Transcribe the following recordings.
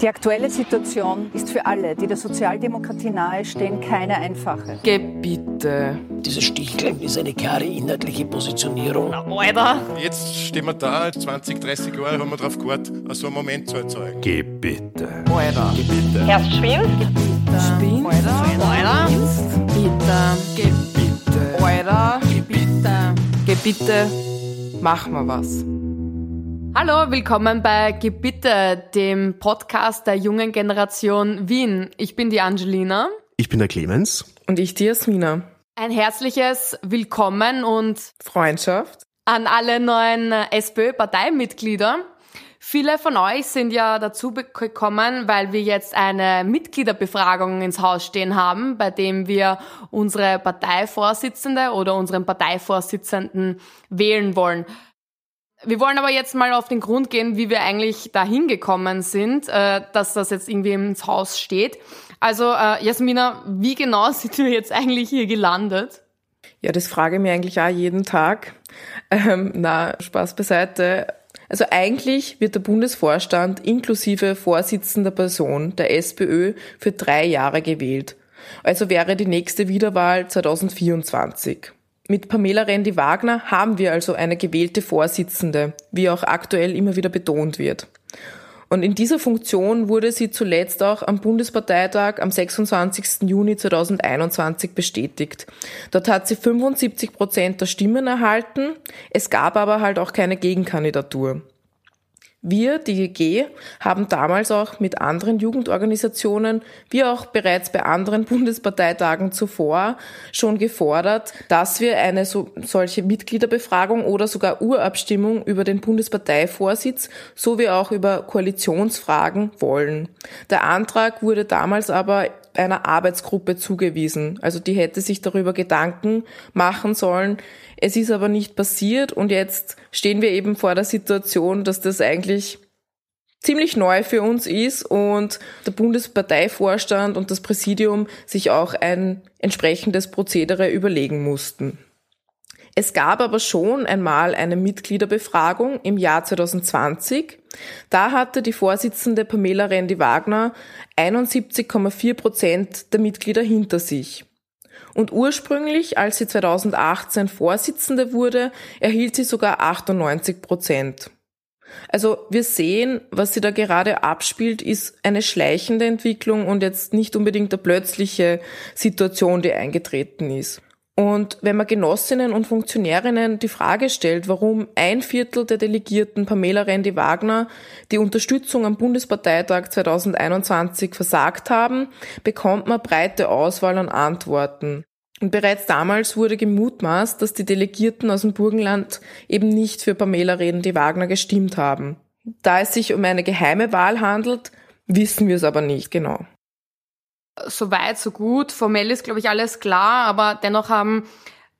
Die aktuelle Situation ist für alle, die der Sozialdemokratie nahestehen, keine einfache. Geh bitte. Dieser Stichklem ist eine klare inhaltliche Positionierung. Na, Alter! Jetzt stehen wir da, 20, 30 Jahre haben wir darauf gewartet, so einen Moment zu erzeugen. Geh bitte. Alter! Geh bitte. Erst schwimmt, Spinnst? Alter! Alter! Bitte! Geh bitte! Alter! Geh bitte! Geh bitte! Mach mal was. Hallo, willkommen bei Gebitte, dem Podcast der jungen Generation Wien. Ich bin die Angelina. Ich bin der Clemens. Und ich die Jasmina. Ein herzliches Willkommen und Freundschaft. an alle neuen SPÖ-Parteimitglieder. Viele von euch sind ja dazu gekommen, weil wir jetzt eine Mitgliederbefragung ins Haus stehen haben, bei dem wir unsere Parteivorsitzende oder unseren Parteivorsitzenden wählen wollen. Wir wollen aber jetzt mal auf den Grund gehen, wie wir eigentlich dahin gekommen sind, äh, dass das jetzt irgendwie ins Haus steht. Also äh, Jasmina, wie genau sind wir jetzt eigentlich hier gelandet? Ja, das frage ich mir eigentlich auch jeden Tag. Ähm, na, Spaß beiseite. Also eigentlich wird der Bundesvorstand inklusive vorsitzender Person der SPÖ für drei Jahre gewählt. Also wäre die nächste Wiederwahl 2024. Mit Pamela Rendi-Wagner haben wir also eine gewählte Vorsitzende, wie auch aktuell immer wieder betont wird. Und in dieser Funktion wurde sie zuletzt auch am Bundesparteitag am 26. Juni 2021 bestätigt. Dort hat sie 75 Prozent der Stimmen erhalten. Es gab aber halt auch keine Gegenkandidatur. Wir, die GG, haben damals auch mit anderen Jugendorganisationen, wie auch bereits bei anderen Bundesparteitagen zuvor, schon gefordert, dass wir eine so, solche Mitgliederbefragung oder sogar Urabstimmung über den Bundesparteivorsitz sowie auch über Koalitionsfragen wollen. Der Antrag wurde damals aber einer Arbeitsgruppe zugewiesen. Also die hätte sich darüber Gedanken machen sollen. Es ist aber nicht passiert und jetzt stehen wir eben vor der Situation, dass das eigentlich ziemlich neu für uns ist und der Bundesparteivorstand und das Präsidium sich auch ein entsprechendes Prozedere überlegen mussten. Es gab aber schon einmal eine Mitgliederbefragung im Jahr 2020. Da hatte die Vorsitzende Pamela Rendi-Wagner 71,4 Prozent der Mitglieder hinter sich. Und ursprünglich, als sie 2018 Vorsitzende wurde, erhielt sie sogar 98 Prozent. Also wir sehen, was sie da gerade abspielt, ist eine schleichende Entwicklung und jetzt nicht unbedingt eine plötzliche Situation, die eingetreten ist. Und wenn man Genossinnen und Funktionärinnen die Frage stellt, warum ein Viertel der Delegierten Pamela Rendi-Wagner die Unterstützung am Bundesparteitag 2021 versagt haben, bekommt man breite Auswahl an Antworten. Und bereits damals wurde gemutmaßt, dass die Delegierten aus dem Burgenland eben nicht für Pamela Rendi-Wagner gestimmt haben. Da es sich um eine geheime Wahl handelt, wissen wir es aber nicht genau so weit, so gut. Formell ist, glaube ich, alles klar, aber dennoch haben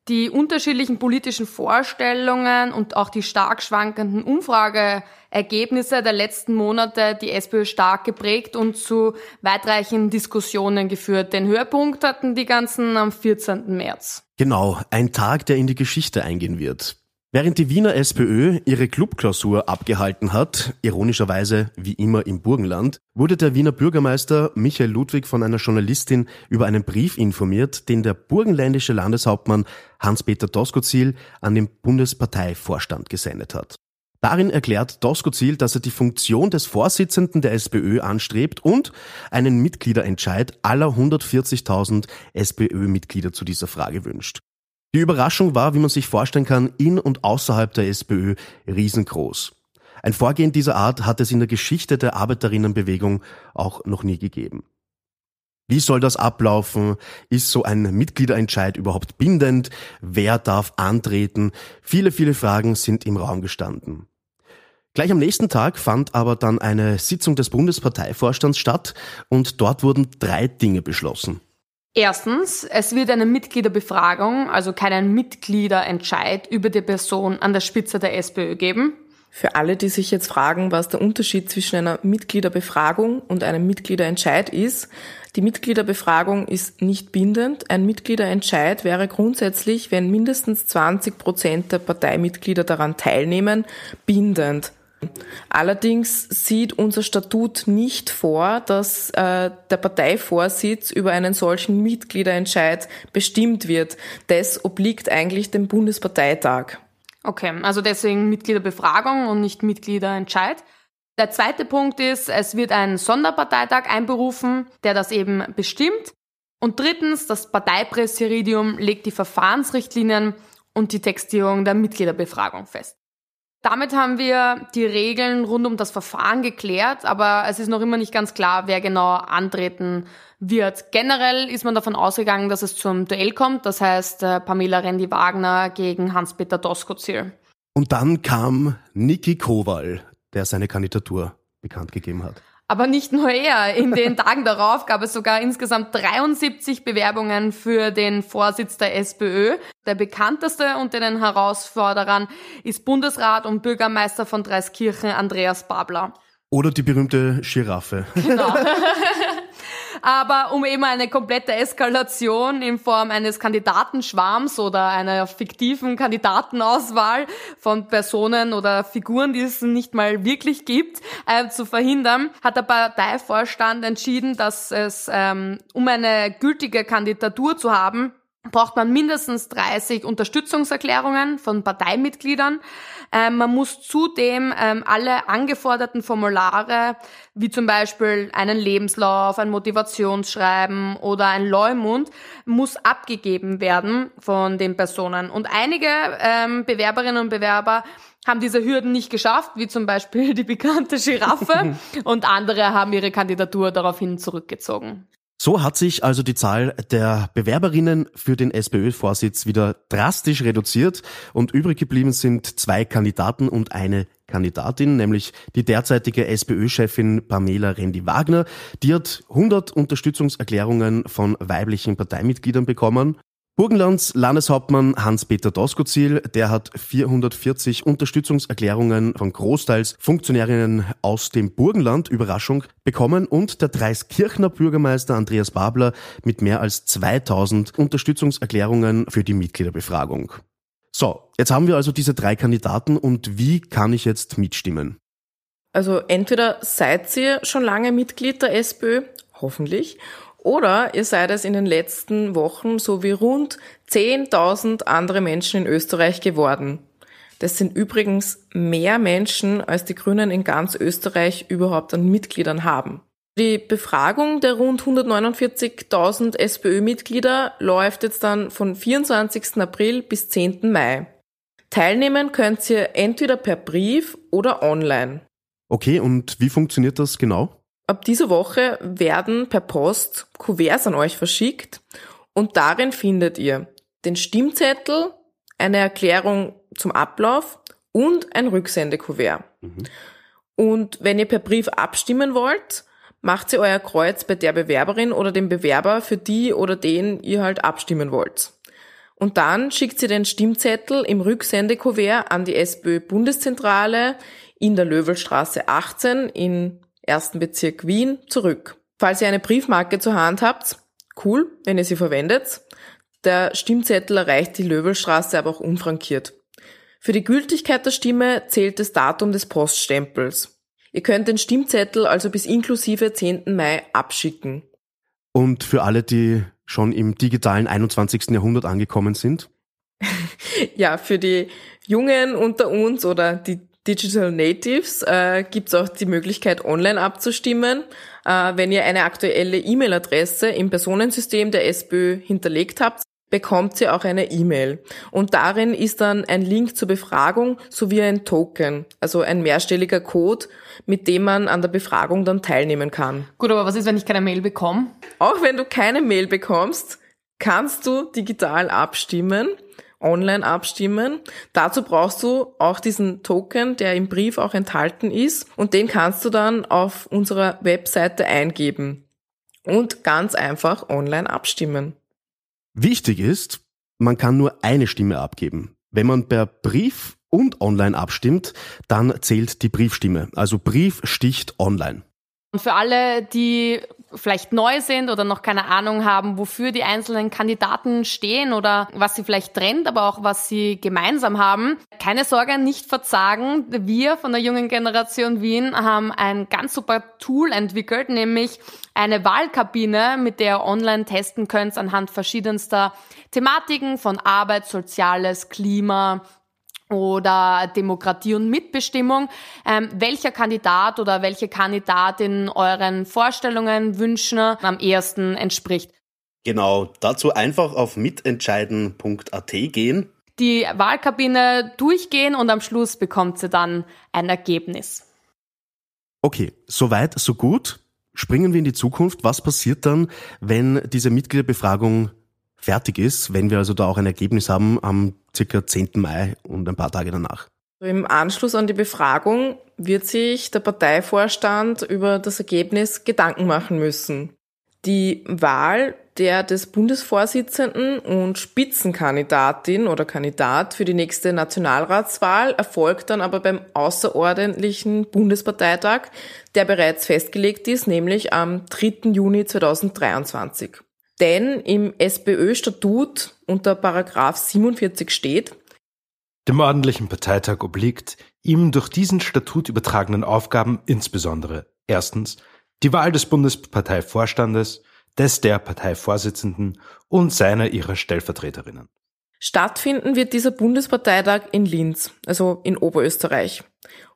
die unterschiedlichen politischen Vorstellungen und auch die stark schwankenden Umfrageergebnisse der letzten Monate die SPÖ stark geprägt und zu weitreichenden Diskussionen geführt. Den Höhepunkt hatten die ganzen am 14. März. Genau, ein Tag, der in die Geschichte eingehen wird. Während die Wiener SPÖ ihre Clubklausur abgehalten hat, ironischerweise wie immer im Burgenland, wurde der Wiener Bürgermeister Michael Ludwig von einer Journalistin über einen Brief informiert, den der burgenländische Landeshauptmann Hans-Peter Doskozil an den Bundesparteivorstand gesendet hat. Darin erklärt Doskozil, dass er die Funktion des Vorsitzenden der SPÖ anstrebt und einen Mitgliederentscheid aller 140.000 SPÖ-Mitglieder zu dieser Frage wünscht. Die Überraschung war, wie man sich vorstellen kann, in und außerhalb der SPÖ riesengroß. Ein Vorgehen dieser Art hat es in der Geschichte der Arbeiterinnenbewegung auch noch nie gegeben. Wie soll das ablaufen? Ist so ein Mitgliederentscheid überhaupt bindend? Wer darf antreten? Viele, viele Fragen sind im Raum gestanden. Gleich am nächsten Tag fand aber dann eine Sitzung des Bundesparteivorstands statt und dort wurden drei Dinge beschlossen. Erstens, es wird eine Mitgliederbefragung, also keinen Mitgliederentscheid über die Person an der Spitze der SPÖ geben. Für alle, die sich jetzt fragen, was der Unterschied zwischen einer Mitgliederbefragung und einem Mitgliederentscheid ist, die Mitgliederbefragung ist nicht bindend. Ein Mitgliederentscheid wäre grundsätzlich, wenn mindestens 20 Prozent der Parteimitglieder daran teilnehmen, bindend. Allerdings sieht unser Statut nicht vor, dass äh, der Parteivorsitz über einen solchen Mitgliederentscheid bestimmt wird. Das obliegt eigentlich dem Bundesparteitag. Okay, also deswegen Mitgliederbefragung und nicht Mitgliederentscheid. Der zweite Punkt ist, es wird ein Sonderparteitag einberufen, der das eben bestimmt. Und drittens, das Parteipräsidium legt die Verfahrensrichtlinien und die Textierung der Mitgliederbefragung fest. Damit haben wir die Regeln rund um das Verfahren geklärt, aber es ist noch immer nicht ganz klar, wer genau antreten wird. Generell ist man davon ausgegangen, dass es zum Duell kommt, das heißt äh, Pamela Rendi-Wagner gegen Hans-Peter Doskozil. Und dann kam Niki Kowal, der seine Kandidatur bekannt gegeben hat. Aber nicht nur er. In den Tagen darauf gab es sogar insgesamt 73 Bewerbungen für den Vorsitz der SPÖ. Der bekannteste unter den Herausforderern ist Bundesrat und Bürgermeister von Dreiskirchen Andreas Babler. Oder die berühmte Giraffe. Genau. Aber um eben eine komplette Eskalation in Form eines Kandidatenschwarms oder einer fiktiven Kandidatenauswahl von Personen oder Figuren, die es nicht mal wirklich gibt, äh, zu verhindern, hat der Parteivorstand entschieden, dass es, ähm, um eine gültige Kandidatur zu haben, braucht man mindestens 30 Unterstützungserklärungen von Parteimitgliedern. Ähm, man muss zudem ähm, alle angeforderten Formulare, wie zum Beispiel einen Lebenslauf, ein Motivationsschreiben oder ein Leumund, muss abgegeben werden von den Personen. Und einige ähm, Bewerberinnen und Bewerber haben diese Hürden nicht geschafft, wie zum Beispiel die bekannte Giraffe, und andere haben ihre Kandidatur daraufhin zurückgezogen. So hat sich also die Zahl der Bewerberinnen für den SPÖ-Vorsitz wieder drastisch reduziert und übrig geblieben sind zwei Kandidaten und eine Kandidatin, nämlich die derzeitige SPÖ-Chefin Pamela Rendi-Wagner. Die hat 100 Unterstützungserklärungen von weiblichen Parteimitgliedern bekommen Burgenlands Landeshauptmann Hans-Peter Doskozil, der hat 440 Unterstützungserklärungen von großteils Funktionärinnen aus dem Burgenland, Überraschung, bekommen und der Dreiskirchner Bürgermeister Andreas Babler mit mehr als 2000 Unterstützungserklärungen für die Mitgliederbefragung. So, jetzt haben wir also diese drei Kandidaten und wie kann ich jetzt mitstimmen? Also entweder seid ihr schon lange Mitglied der SPÖ, hoffentlich, oder ihr seid es in den letzten Wochen so wie rund 10.000 andere Menschen in Österreich geworden. Das sind übrigens mehr Menschen, als die Grünen in ganz Österreich überhaupt an Mitgliedern haben. Die Befragung der rund 149.000 SPÖ-Mitglieder läuft jetzt dann von 24. April bis 10. Mai. Teilnehmen könnt ihr entweder per Brief oder online. Okay, und wie funktioniert das genau? Ab dieser Woche werden per Post Kuverts an euch verschickt und darin findet ihr den Stimmzettel, eine Erklärung zum Ablauf und ein Rücksendekuvert. Mhm. Und wenn ihr per Brief abstimmen wollt, macht ihr euer Kreuz bei der Bewerberin oder dem Bewerber, für die oder den ihr halt abstimmen wollt. Und dann schickt sie den Stimmzettel im Rücksendekuvert an die SPÖ Bundeszentrale in der Löwelstraße 18 in ersten Bezirk Wien zurück. Falls ihr eine Briefmarke zur Hand habt, cool, wenn ihr sie verwendet. Der Stimmzettel erreicht die Löwelstraße aber auch unfrankiert. Für die Gültigkeit der Stimme zählt das Datum des Poststempels. Ihr könnt den Stimmzettel also bis inklusive 10. Mai abschicken. Und für alle, die schon im digitalen 21. Jahrhundert angekommen sind? ja, für die Jungen unter uns oder die Digital Natives äh, gibt es auch die Möglichkeit, online abzustimmen. Äh, wenn ihr eine aktuelle E-Mail-Adresse im Personensystem der SPÖ hinterlegt habt, bekommt ihr auch eine E-Mail. Und darin ist dann ein Link zur Befragung sowie ein Token, also ein mehrstelliger Code, mit dem man an der Befragung dann teilnehmen kann. Gut, aber was ist, wenn ich keine Mail bekomme? Auch wenn du keine Mail bekommst, kannst du digital abstimmen online abstimmen. Dazu brauchst du auch diesen Token, der im Brief auch enthalten ist und den kannst du dann auf unserer Webseite eingeben und ganz einfach online abstimmen. Wichtig ist, man kann nur eine Stimme abgeben. Wenn man per Brief und online abstimmt, dann zählt die Briefstimme. Also Brief sticht online. Und für alle, die vielleicht neu sind oder noch keine Ahnung haben, wofür die einzelnen Kandidaten stehen oder was sie vielleicht trennt, aber auch was sie gemeinsam haben. Keine Sorge, nicht verzagen. Wir von der jungen Generation Wien haben ein ganz super Tool entwickelt, nämlich eine Wahlkabine, mit der ihr online testen könnt anhand verschiedenster Thematiken von Arbeit, Soziales, Klima, oder Demokratie und Mitbestimmung, ähm, welcher Kandidat oder welche Kandidatin euren Vorstellungen, Wünschen am ehesten entspricht. Genau, dazu einfach auf mitentscheiden.at gehen. Die Wahlkabine durchgehen und am Schluss bekommt sie dann ein Ergebnis. Okay, soweit, so gut. Springen wir in die Zukunft. Was passiert dann, wenn diese Mitgliederbefragung fertig ist, wenn wir also da auch ein Ergebnis haben am circa 10. Mai und ein paar Tage danach. Im Anschluss an die Befragung wird sich der Parteivorstand über das Ergebnis Gedanken machen müssen. Die Wahl der des Bundesvorsitzenden und Spitzenkandidatin oder Kandidat für die nächste Nationalratswahl erfolgt dann aber beim außerordentlichen Bundesparteitag, der bereits festgelegt ist, nämlich am 3. Juni 2023. Denn im SPÖ-Statut unter Paragraph 47 steht, dem ordentlichen Parteitag obliegt ihm durch diesen Statut übertragenen Aufgaben insbesondere erstens die Wahl des Bundesparteivorstandes, des der Parteivorsitzenden und seiner ihrer Stellvertreterinnen. Stattfinden wird dieser Bundesparteitag in Linz, also in Oberösterreich.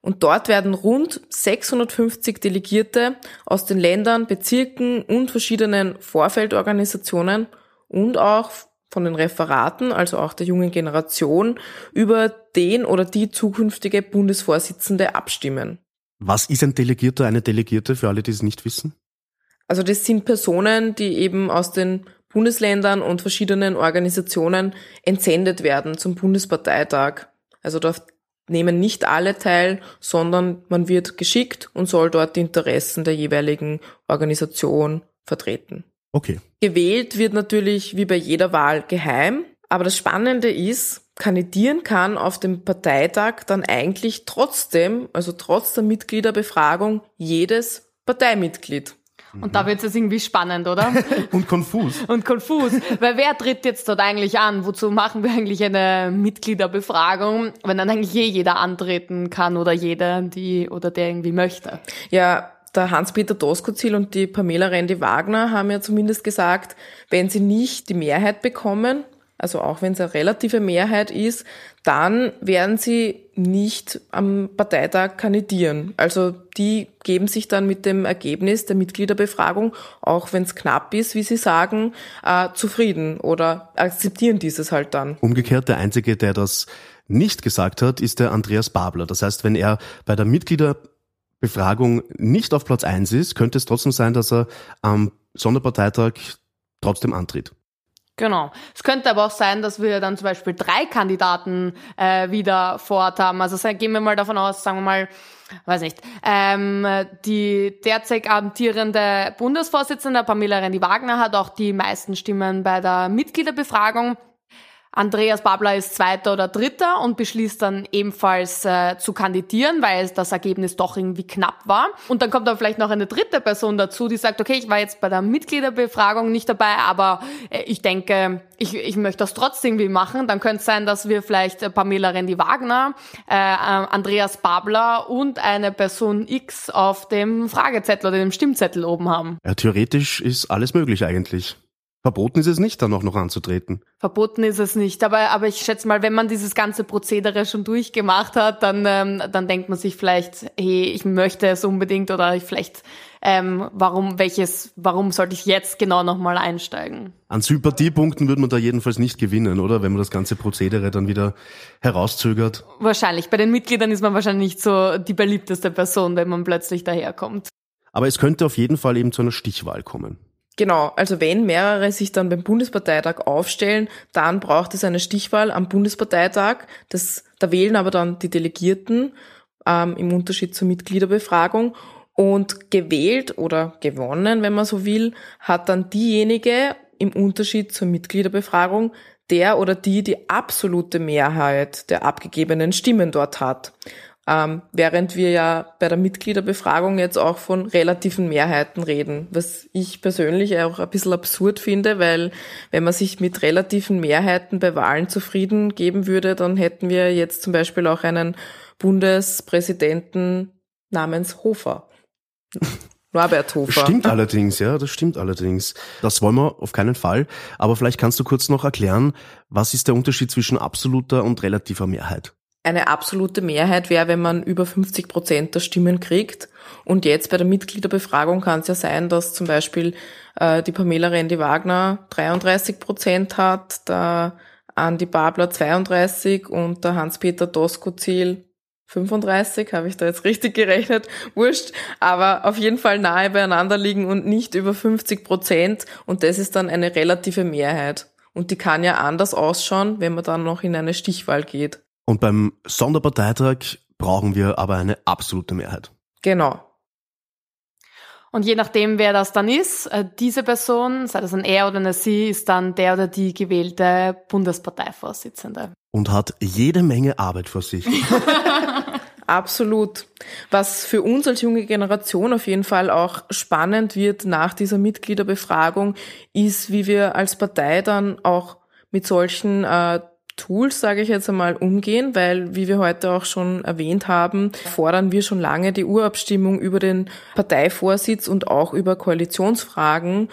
Und dort werden rund 650 Delegierte aus den Ländern, Bezirken und verschiedenen Vorfeldorganisationen und auch von den Referaten, also auch der jungen Generation, über den oder die zukünftige Bundesvorsitzende abstimmen. Was ist ein Delegierter, eine Delegierte für alle, die es nicht wissen? Also das sind Personen, die eben aus den Bundesländern und verschiedenen Organisationen entsendet werden zum Bundesparteitag. Also nehmen nicht alle teil, sondern man wird geschickt und soll dort die Interessen der jeweiligen Organisation vertreten. Okay. Gewählt wird natürlich wie bei jeder Wahl geheim, aber das Spannende ist, kandidieren kann auf dem Parteitag dann eigentlich trotzdem, also trotz der Mitgliederbefragung, jedes Parteimitglied. Und da wird es irgendwie spannend, oder? Und konfus. Und konfus. Weil wer tritt jetzt dort eigentlich an? Wozu machen wir eigentlich eine Mitgliederbefragung, wenn dann eigentlich je jeder antreten kann oder jeder, die oder der irgendwie möchte? Ja, der Hans-Peter Doskozil und die Pamela Rendi-Wagner haben ja zumindest gesagt, wenn sie nicht die Mehrheit bekommen, also auch wenn es eine relative Mehrheit ist, dann werden sie nicht am Parteitag kandidieren. Also die geben sich dann mit dem Ergebnis der Mitgliederbefragung, auch wenn es knapp ist, wie sie sagen, äh, zufrieden oder akzeptieren dieses halt dann. Umgekehrt, der Einzige, der das nicht gesagt hat, ist der Andreas Babler. Das heißt, wenn er bei der Mitgliederbefragung nicht auf Platz eins ist, könnte es trotzdem sein, dass er am Sonderparteitag trotzdem antritt. Genau. Es könnte aber auch sein, dass wir dann zum Beispiel drei Kandidaten äh, wieder vor Ort haben. Also gehen wir mal davon aus, sagen wir mal, weiß nicht, ähm, die derzeit amtierende Bundesvorsitzende Pamela Rendi-Wagner hat auch die meisten Stimmen bei der Mitgliederbefragung. Andreas Babler ist Zweiter oder Dritter und beschließt dann ebenfalls äh, zu kandidieren, weil das Ergebnis doch irgendwie knapp war. Und dann kommt dann vielleicht noch eine dritte Person dazu, die sagt, okay, ich war jetzt bei der Mitgliederbefragung nicht dabei, aber äh, ich denke, ich, ich möchte das trotzdem wie machen. Dann könnte es sein, dass wir vielleicht äh, Pamela Rendi-Wagner, äh, äh, Andreas Babler und eine Person X auf dem Fragezettel oder dem Stimmzettel oben haben. Ja, theoretisch ist alles möglich eigentlich. Verboten ist es nicht, dann auch noch anzutreten. Verboten ist es nicht, aber, aber ich schätze mal, wenn man dieses ganze Prozedere schon durchgemacht hat, dann, ähm, dann denkt man sich vielleicht, hey, ich möchte es unbedingt oder vielleicht, ähm, warum, welches, warum sollte ich jetzt genau nochmal einsteigen? An Sympathiepunkten würde man da jedenfalls nicht gewinnen, oder? Wenn man das ganze Prozedere dann wieder herauszögert. Wahrscheinlich. Bei den Mitgliedern ist man wahrscheinlich nicht so die beliebteste Person, wenn man plötzlich daherkommt. Aber es könnte auf jeden Fall eben zu einer Stichwahl kommen. Genau, also wenn mehrere sich dann beim Bundesparteitag aufstellen, dann braucht es eine Stichwahl am Bundesparteitag. Das, da wählen aber dann die Delegierten ähm, im Unterschied zur Mitgliederbefragung. Und gewählt oder gewonnen, wenn man so will, hat dann diejenige im Unterschied zur Mitgliederbefragung, der oder die die absolute Mehrheit der abgegebenen Stimmen dort hat. Ähm, während wir ja bei der Mitgliederbefragung jetzt auch von relativen Mehrheiten reden, was ich persönlich auch ein bisschen absurd finde, weil wenn man sich mit relativen Mehrheiten bei Wahlen zufrieden geben würde, dann hätten wir jetzt zum Beispiel auch einen Bundespräsidenten namens Hofer. Norbert Hofer. Stimmt allerdings, ja, das stimmt allerdings. Das wollen wir auf keinen Fall. Aber vielleicht kannst du kurz noch erklären, was ist der Unterschied zwischen absoluter und relativer Mehrheit? Eine absolute Mehrheit wäre, wenn man über 50 Prozent der Stimmen kriegt. Und jetzt bei der Mitgliederbefragung kann es ja sein, dass zum Beispiel äh, die Pamela Rendi-Wagner 33 Prozent hat, der Andi Babler 32 und der Hans-Peter Doskozil 35, habe ich da jetzt richtig gerechnet, wurscht, aber auf jeden Fall nahe beieinander liegen und nicht über 50 Prozent und das ist dann eine relative Mehrheit. Und die kann ja anders ausschauen, wenn man dann noch in eine Stichwahl geht. Und beim Sonderparteitag brauchen wir aber eine absolute Mehrheit. Genau. Und je nachdem, wer das dann ist, äh, diese Person, sei das ein er oder eine sie, ist dann der oder die gewählte Bundesparteivorsitzende. Und hat jede Menge Arbeit vor sich. Absolut. Was für uns als junge Generation auf jeden Fall auch spannend wird nach dieser Mitgliederbefragung, ist, wie wir als Partei dann auch mit solchen äh, Tools, sage ich jetzt einmal, umgehen, weil, wie wir heute auch schon erwähnt haben, fordern wir schon lange die Urabstimmung über den Parteivorsitz und auch über Koalitionsfragen.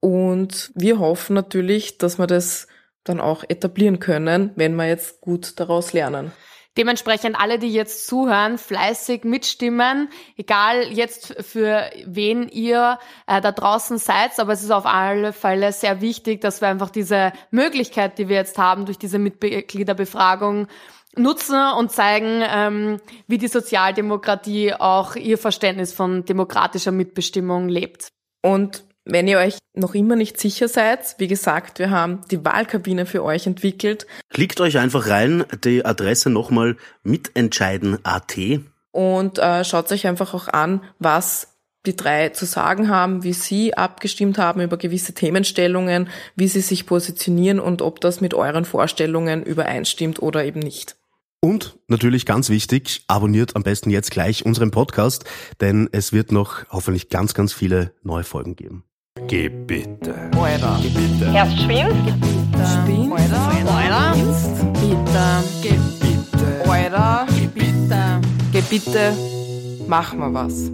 Und wir hoffen natürlich, dass wir das dann auch etablieren können, wenn wir jetzt gut daraus lernen. Dementsprechend alle, die jetzt zuhören, fleißig mitstimmen, egal jetzt für wen ihr äh, da draußen seid, aber es ist auf alle Fälle sehr wichtig, dass wir einfach diese Möglichkeit, die wir jetzt haben durch diese Mitgliederbefragung, nutzen und zeigen, ähm, wie die Sozialdemokratie auch ihr Verständnis von demokratischer Mitbestimmung lebt. Und wenn ihr euch noch immer nicht sicher seid, wie gesagt, wir haben die Wahlkabine für euch entwickelt. Klickt euch einfach rein, die Adresse nochmal mitentscheiden.at. Und äh, schaut euch einfach auch an, was die drei zu sagen haben, wie sie abgestimmt haben über gewisse Themenstellungen, wie sie sich positionieren und ob das mit euren Vorstellungen übereinstimmt oder eben nicht. Und natürlich ganz wichtig, abonniert am besten jetzt gleich unseren Podcast, denn es wird noch hoffentlich ganz, ganz viele neue Folgen geben. Geh bitte. Alter. Geh bitte. Erst schwimmt, Spinn. Alter. Bitte. Geh bitte. Alter. Bitte. Geh bitte. Mach mal was.